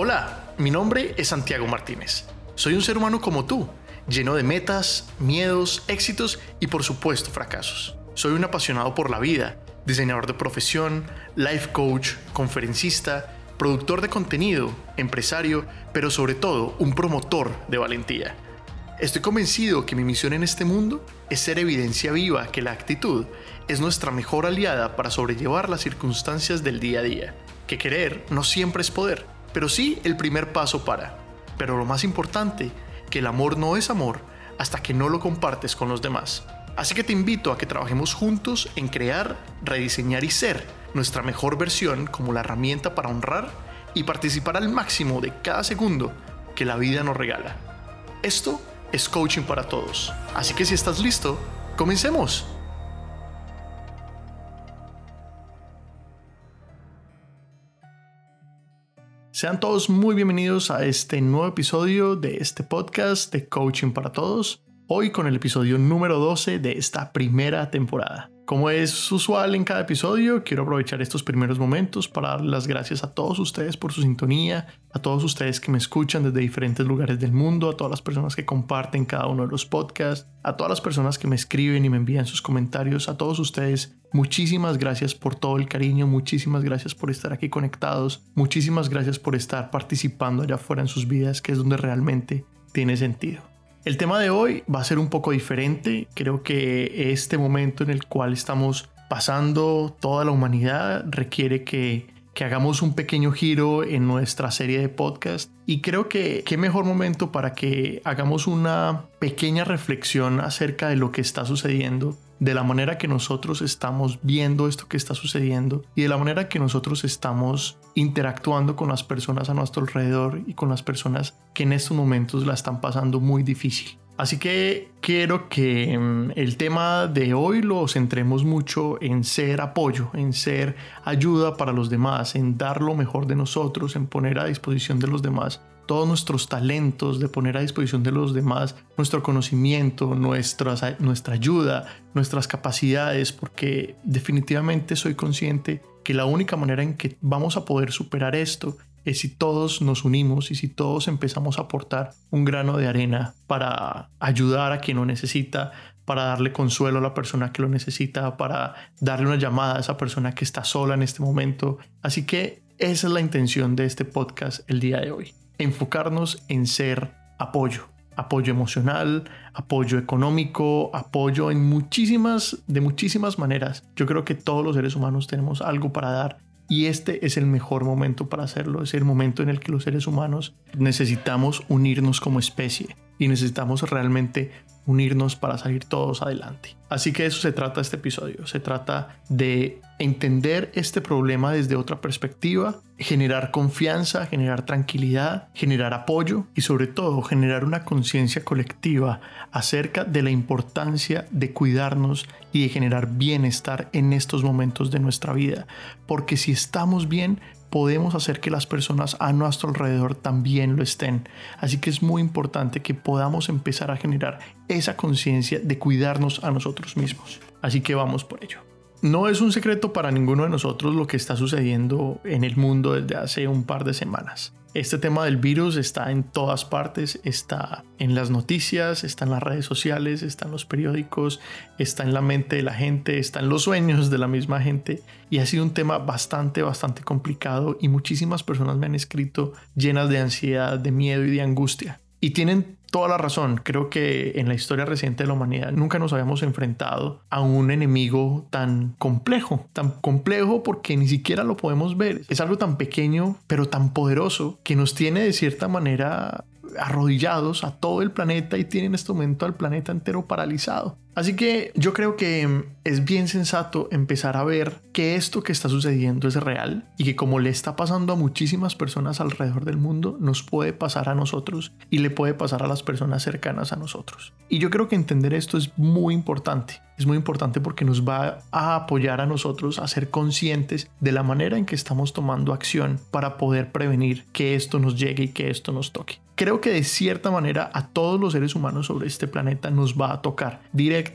Hola, mi nombre es Santiago Martínez. Soy un ser humano como tú, lleno de metas, miedos, éxitos y por supuesto fracasos. Soy un apasionado por la vida, diseñador de profesión, life coach, conferencista, productor de contenido, empresario, pero sobre todo un promotor de valentía. Estoy convencido que mi misión en este mundo es ser evidencia viva que la actitud es nuestra mejor aliada para sobrellevar las circunstancias del día a día, que querer no siempre es poder pero sí el primer paso para. Pero lo más importante, que el amor no es amor hasta que no lo compartes con los demás. Así que te invito a que trabajemos juntos en crear, rediseñar y ser nuestra mejor versión como la herramienta para honrar y participar al máximo de cada segundo que la vida nos regala. Esto es coaching para todos. Así que si estás listo, comencemos. Sean todos muy bienvenidos a este nuevo episodio de este podcast de Coaching para Todos, hoy con el episodio número 12 de esta primera temporada. Como es usual en cada episodio, quiero aprovechar estos primeros momentos para dar las gracias a todos ustedes por su sintonía, a todos ustedes que me escuchan desde diferentes lugares del mundo, a todas las personas que comparten cada uno de los podcasts, a todas las personas que me escriben y me envían sus comentarios, a todos ustedes, muchísimas gracias por todo el cariño, muchísimas gracias por estar aquí conectados, muchísimas gracias por estar participando allá afuera en sus vidas, que es donde realmente tiene sentido. El tema de hoy va a ser un poco diferente. Creo que este momento en el cual estamos pasando toda la humanidad requiere que, hagamos un pequeño giro en nuestra serie de podcast. Y creo que qué mejor momento para que hagamos una pequeña reflexión acerca de lo que está sucediendo de la manera que nosotros estamos viendo esto que está sucediendo y de la manera que nosotros estamos interactuando con las personas a nuestro alrededor y con las personas que en estos momentos la están pasando muy difícil. Así que quiero que mm, el tema de hoy lo centremos mucho en ser apoyo, en ser ayuda para los demás, en dar lo mejor de nosotros, en poner a disposición de los demás todos nuestros talentos, de poner a disposición de los demás nuestro conocimiento, nuestra ayuda, nuestras capacidades, porque definitivamente soy consciente que la única manera en que vamos a poder superar esto es si todos nos unimos y si todos empezamos a aportar un grano de arena para ayudar a quien lo necesita, para darle consuelo a la persona que lo necesita, para darle una llamada a esa persona que está sola en este momento. Así que esa es la intención de este podcast el día de hoy enfocarnos en ser apoyo, apoyo emocional, apoyo económico, apoyo en muchísimas, de muchísimas maneras. Yo creo que todos los seres humanos tenemos algo para dar y este es el mejor momento para hacerlo. Es el momento en el que los seres humanos necesitamos unirnos como especie y necesitamos realmente unirnos para salir todos adelante. Así que eso se trata este episodio. Se trata de entender este problema desde otra perspectiva, generar confianza, generar tranquilidad, generar apoyo y sobre todo generar una conciencia colectiva acerca de la importancia de cuidarnos y de generar bienestar en estos momentos de nuestra vida. Porque si estamos bien, podemos hacer que las personas a nuestro alrededor también lo estén. Así que es muy importante que podamos empezar a generar esa conciencia de cuidarnos a nosotros mismos. Así que vamos por ello. No es un secreto para ninguno de nosotros lo que está sucediendo en el mundo desde hace un par de semanas. Este tema del virus está en todas partes, está en las noticias, está en las redes sociales, está en los periódicos, está en la mente de la gente, está en los sueños de la misma gente y ha sido un tema bastante, bastante complicado y muchísimas personas me han escrito llenas de ansiedad, de miedo y de angustia. Y tienen toda la razón. Creo que en la historia reciente de la humanidad nunca nos habíamos enfrentado a un enemigo tan complejo, tan complejo porque ni siquiera lo podemos ver. Es algo tan pequeño, pero tan poderoso que nos tiene de cierta manera arrodillados a todo el planeta y tiene en este momento al planeta entero paralizado. Así que yo creo que mm, es bien sensato empezar a ver que esto que está sucediendo es real y que como le está pasando a muchísimas personas alrededor del mundo, nos puede pasar a nosotros y le puede pasar a las personas cercanas a nosotros. Y yo creo que entender esto es muy importante. Es muy importante porque nos va a apoyar a nosotros a ser conscientes de la manera en que estamos tomando acción para poder prevenir que esto nos llegue y que esto nos toque. Creo que de cierta manera a todos los seres humanos sobre este planeta nos va a tocar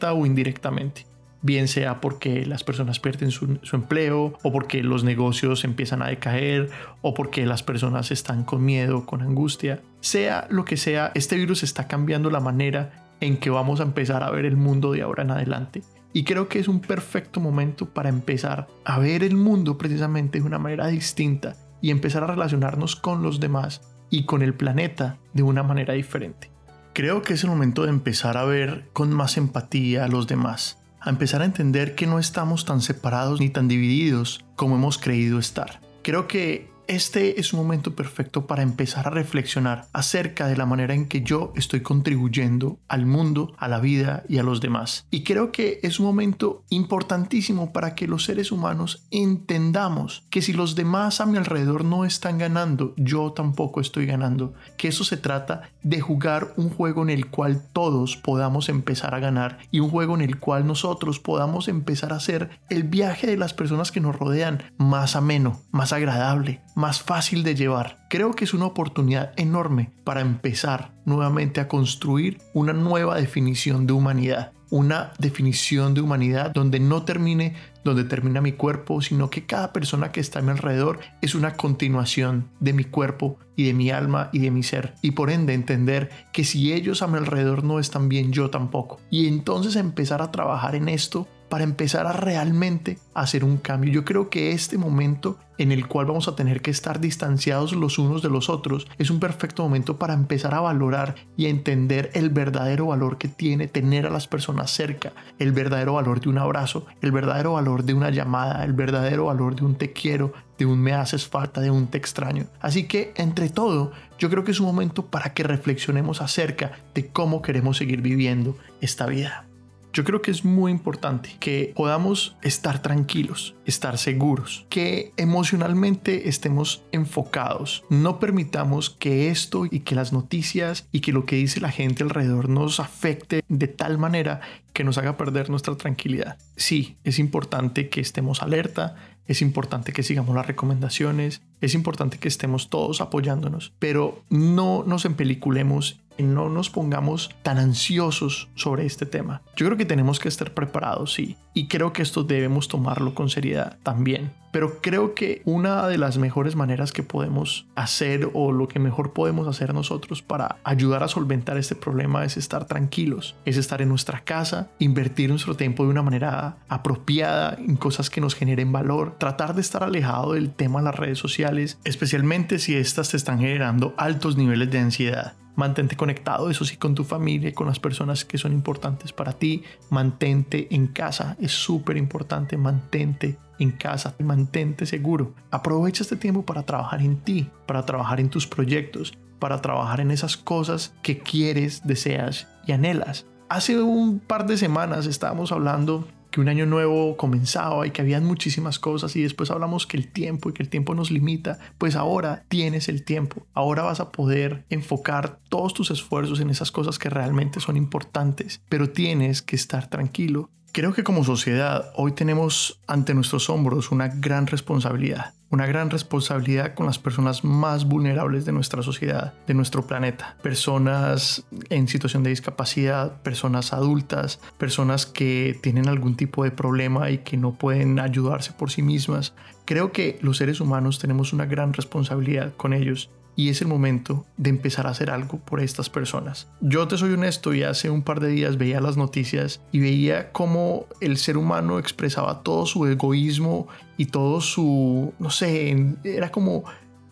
o indirectamente. bien sea porque las personas pierden su, su, empleo o porque los negocios empiezan a decaer o porque las personas están con miedo, con angustia. Sea lo que sea, este virus está cambiando la manera en que vamos a empezar a ver el mundo de ahora en adelante. Y creo que es un perfecto momento para empezar a ver el mundo precisamente de una manera distinta y empezar a relacionarnos con los demás y con el planeta de una manera diferente. Creo que es el momento de empezar a ver con más empatía a los demás, a empezar a entender que no estamos tan separados ni tan divididos como hemos creído estar. Creo que este es un momento perfecto para empezar a reflexionar acerca de la manera en que yo estoy contribuyendo al mundo, a la vida y a los demás. Y creo que es un momento importantísimo para que los seres humanos entendamos que si los demás a mi alrededor no están ganando, yo tampoco estoy ganando. Que eso se trata de jugar un juego en el cual todos podamos empezar a ganar y un juego en el cual nosotros podamos empezar a hacer el viaje de las personas que nos rodean más ameno, más agradable, más fácil de llevar. Creo que es una oportunidad enorme para empezar nuevamente a construir una nueva definición de humanidad. Una definición de humanidad donde no termine donde termina mi cuerpo, sino que cada persona que está a mi alrededor es una continuación de mi cuerpo y de mi alma y de mi ser. Y por ende entender que si ellos a mi alrededor no están bien, yo tampoco. Y entonces empezar a trabajar en esto para empezar a realmente hacer un cambio. Yo creo que este momento en el cual vamos a tener que estar distanciados los unos de los otros es un perfecto momento para empezar a valorar y entender el verdadero valor que tiene tener a las personas cerca, el verdadero valor de un abrazo, el verdadero valor de una llamada, el verdadero valor de un te quiero, de un me haces falta, de un te extraño. Así que entre todo, yo creo que es un momento para que reflexionemos acerca de cómo queremos seguir viviendo esta vida. Yo creo que es muy importante que podamos estar tranquilos, estar seguros, que emocionalmente estemos enfocados. No permitamos que esto y que las noticias y que lo que dice la gente alrededor nos afecte de tal manera que nos haga perder nuestra tranquilidad. Sí, es importante que estemos alerta, es importante que sigamos las recomendaciones, es importante que estemos todos apoyándonos, pero no nos empeliculemos no nos pongamos tan ansiosos sobre este tema. Yo creo que tenemos que estar preparados, sí, y creo que esto debemos tomarlo con seriedad también. Pero creo que una de las mejores maneras que podemos hacer o lo que mejor podemos hacer nosotros para ayudar a solventar este problema es estar tranquilos, es estar en nuestra casa, invertir nuestro tiempo de una manera apropiada en cosas que nos generen valor, tratar de estar alejado del tema de las redes sociales, especialmente si estas te están generando altos niveles de ansiedad. Mantente conectado, eso sí, con tu familia y con las personas que son importantes para ti. Mantente en casa, es súper importante. Mantente en casa, mantente seguro. Aprovecha este tiempo para trabajar en ti, para trabajar en tus proyectos, para trabajar en esas cosas que quieres, deseas y anhelas. Hace un par de semanas estábamos hablando que un año nuevo comenzaba y que habían muchísimas cosas y después hablamos que el tiempo y que el tiempo nos limita, pues ahora tienes el tiempo. Ahora vas a poder enfocar todos tus esfuerzos en esas cosas que realmente son importantes, pero tienes que estar tranquilo. Creo que como sociedad hoy tenemos ante nuestros hombros una gran responsabilidad una gran responsabilidad con las personas más vulnerables de nuestra sociedad, de nuestro planeta. Personas en situación de discapacidad, personas adultas, personas que tienen algún tipo de problema y que no pueden ayudarse por sí mismas. Creo que los seres humanos tenemos una gran responsabilidad con ellos y es el momento de empezar a hacer algo por estas personas. Yo te soy honesto y hace un par de días veía las noticias y veía cómo el ser humano expresaba todo su egoísmo y todo su, no sé, era como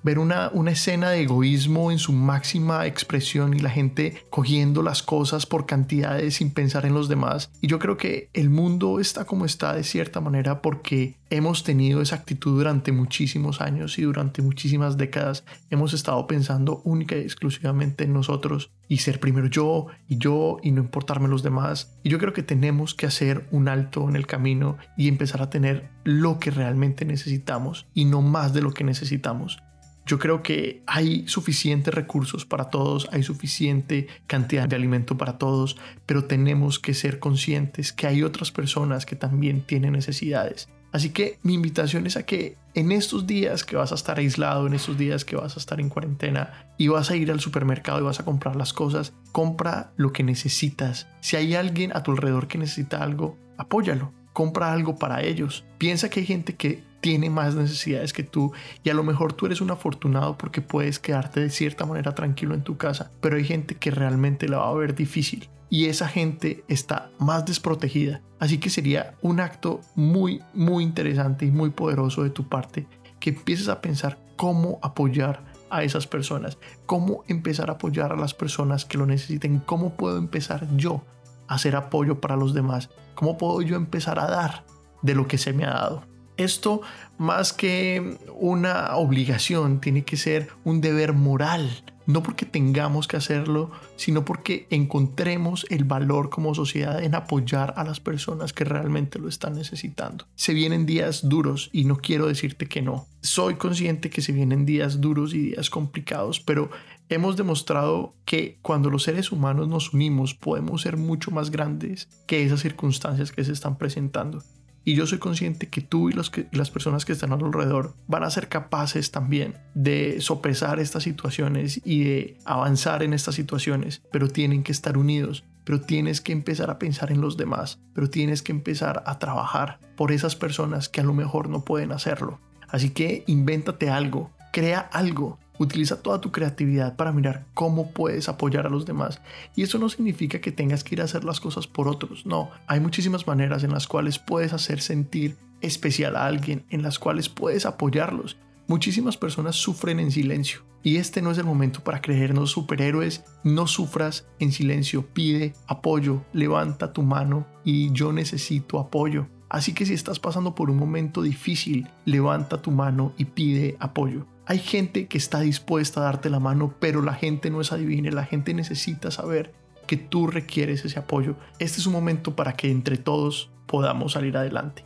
ver una, una escena de egoísmo en su máxima expresión y la gente cogiendo las cosas por cantidades sin pensar en los demás. Y yo creo que el mundo está como está de cierta manera porque hemos tenido esa actitud durante muchísimos años y durante muchísimas décadas hemos estado pensando única y exclusivamente en nosotros y ser primero yo y yo y no importarme los demás. Y yo creo que tenemos que hacer un alto en el camino y empezar a tener lo que realmente necesitamos y no más de lo que necesitamos. Yo creo que hay suficientes recursos para todos, hay suficiente cantidad de alimento para todos, pero tenemos que ser conscientes que hay otras personas que también tienen necesidades. Así que mi invitación es a que en estos días que vas a estar aislado, en estos días que vas a estar en cuarentena y vas a ir al supermercado y vas a comprar las cosas, compra lo que necesitas. Si hay alguien a tu alrededor que necesita algo, apóyalo. Compra algo para ellos. Piensa que hay gente que tiene más necesidades que tú y a lo mejor tú eres un afortunado porque puedes quedarte de cierta manera tranquilo en tu casa, pero hay gente que realmente la va a ver difícil y esa gente está más desprotegida. Así que sería un acto muy, muy interesante y muy poderoso de tu parte que empieces a pensar cómo apoyar a esas personas, cómo empezar a apoyar a las personas que lo necesiten, cómo puedo empezar yo hacer apoyo para los demás, cómo puedo yo empezar a dar de lo que se me ha dado. Esto más que una obligación tiene que ser un deber moral, no porque tengamos que hacerlo, sino porque encontremos el valor como sociedad en apoyar a las personas que realmente lo están necesitando. Se vienen días duros y no quiero decirte que no. Soy consciente que se vienen días duros y días complicados, pero hemos demostrado que cuando los seres humanos nos unimos podemos ser mucho más grandes que esas circunstancias que se están presentando. Y yo soy consciente que tú y, las personas que están a alrededor van a ser capaces también de sopesar estas situaciones y de avanzar en estas situaciones, pero tienen que estar unidos. Pero tienes que empezar a pensar en los demás, pero tienes que empezar a trabajar por esas personas que a lo mejor no pueden hacerlo. Así que invéntate algo, crea algo, Utiliza toda tu creatividad para mirar cómo puedes apoyar a los demás. Y eso no significa que tengas que ir a hacer las cosas por otros. No, hay muchísimas maneras en las cuales puedes hacer sentir especial a alguien, en las cuales puedes apoyarlos. Muchísimas personas sufren en silencio. Y este no es el momento para creernos superhéroes. No sufras en silencio. Pide apoyo. Levanta tu mano y yo necesito apoyo. Así que si estás pasando por un momento difícil, levanta tu mano y pide apoyo. Hay gente que está dispuesta a darte la mano, pero la gente no es adivina, la gente necesita saber que tú requieres ese apoyo. Este es un momento para que entre todos podamos salir adelante.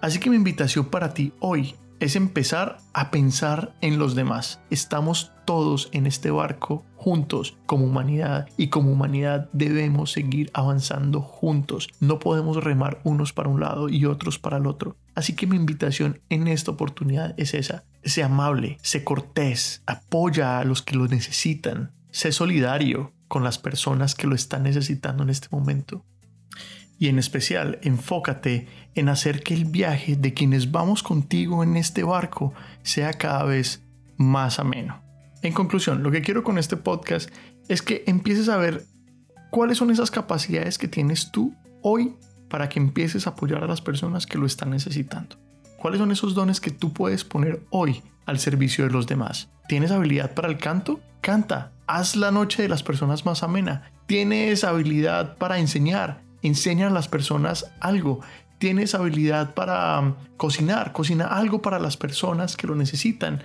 Así que mi invitación para ti hoy es empezar a pensar en los demás. Estamos todos en este barco juntos como humanidad y como humanidad debemos seguir avanzando juntos. No podemos remar unos para un lado y otros para el otro. Así que mi invitación en esta oportunidad es esa. Sé amable, sé cortés, apoya a los que lo necesitan, sé solidario con las personas que lo están necesitando en este momento y en especial enfócate en hacer que el viaje de quienes vamos contigo en este barco sea cada vez más ameno. En conclusión, lo que quiero con este podcast es que empieces a ver cuáles son esas capacidades que tienes tú hoy para que empieces a apoyar a las personas que lo están necesitando. ¿Cuáles son esos dones que tú puedes poner hoy al servicio de los demás? ¿Tienes habilidad para el canto? Canta. Haz la noche de las personas más amena. ¿Tienes habilidad para enseñar? Enseña a las personas algo. Tienes habilidad para um, cocinar, cocina algo para las personas que lo necesitan.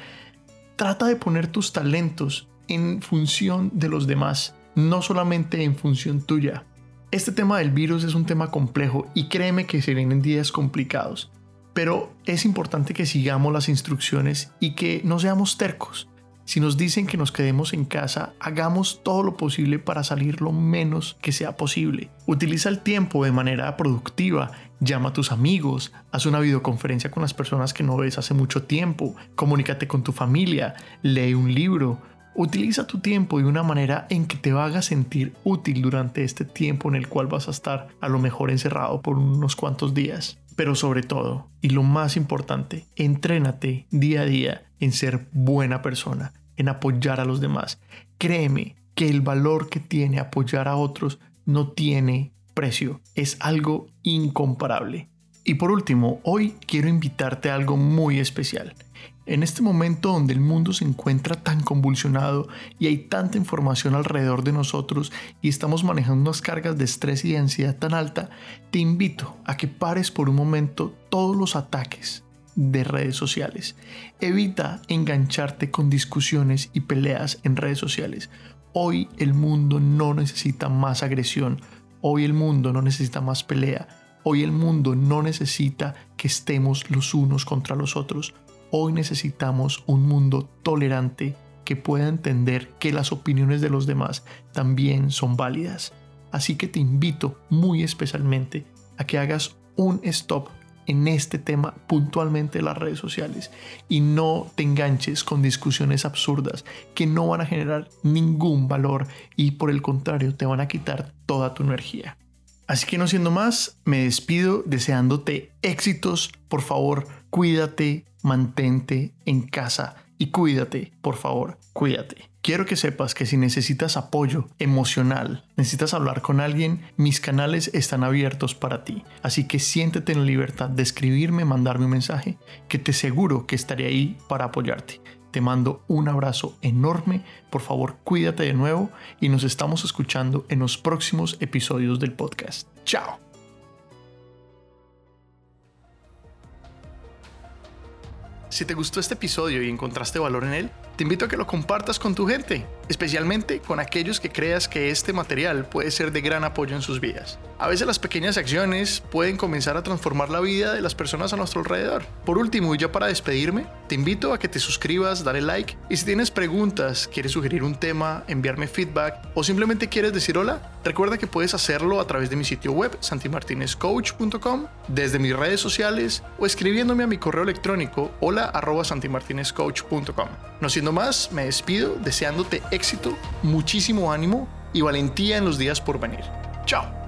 Trata de poner tus talentos en función de los demás, no solamente en función tuya. Este tema del virus es un tema complejo y créeme que se vienen días complicados, pero es importante que sigamos las instrucciones y que no seamos tercos. Si nos dicen que nos quedemos en casa, hagamos todo lo posible para salir lo menos que sea posible. Utiliza el tiempo de manera productiva, llama a tus amigos, haz una videoconferencia con las personas que no ves hace mucho tiempo, comunícate con tu familia, lee un libro. Utiliza tu tiempo de una manera en que te haga sentir útil durante este tiempo en el cual vas a estar a lo mejor encerrado por unos cuantos días. Pero sobre todo, y lo más importante, entrénate día a día en ser buena persona, en apoyar a los demás. Créeme que el valor que tiene apoyar a otros no tiene precio, es algo incomparable. Y por último, hoy quiero invitarte a algo muy especial. En este momento donde el mundo se encuentra tan convulsionado y hay tanta información alrededor de nosotros y estamos manejando unas cargas de estrés y de ansiedad tan alta, te invito a que pares por un momento todos los ataques de redes sociales. Evita engancharte con discusiones y peleas en redes sociales. Hoy el mundo no necesita más agresión. Hoy el mundo no necesita más pelea. Hoy el mundo no necesita que estemos los unos contra los otros. Hoy necesitamos un mundo tolerante que pueda entender que las opiniones de los demás también son válidas. Así que te invito muy especialmente a que hagas un stop en este tema puntualmente de las redes sociales y no te enganches con discusiones absurdas que no van a generar ningún valor y por el contrario te van a quitar toda tu energía. Así que no siendo más, me despido deseándote éxitos. Por favor, cuídate, mantente en casa y cuídate, por favor, cuídate. Quiero que sepas que si necesitas apoyo emocional, necesitas hablar con alguien, mis canales están abiertos para ti. Así que siéntete en libertad de escribirme, mandarme un mensaje, que te seguro que estaré ahí para apoyarte. Te mando un abrazo enorme, por favor cuídate de nuevo y nos estamos escuchando en los próximos episodios del podcast. Chao. Si te gustó este episodio y encontraste valor en él, te invito a que lo compartas con tu gente, especialmente con aquellos que creas que este material puede ser de gran apoyo en sus vidas. A veces las pequeñas acciones pueden comenzar a transformar la vida de las personas a nuestro alrededor. Por último, y ya para despedirme, te invito a que te suscribas, dale like y si tienes preguntas, quieres sugerir un tema, enviarme feedback o simplemente quieres decir hola, recuerda que puedes hacerlo a través de mi sitio web santimartinezcoach.com, desde mis redes sociales o escribiéndome a mi correo electrónico hola santimartinezcoach.com. No más, me despido deseándote éxito, muchísimo ánimo y valentía en los días por venir. Chao.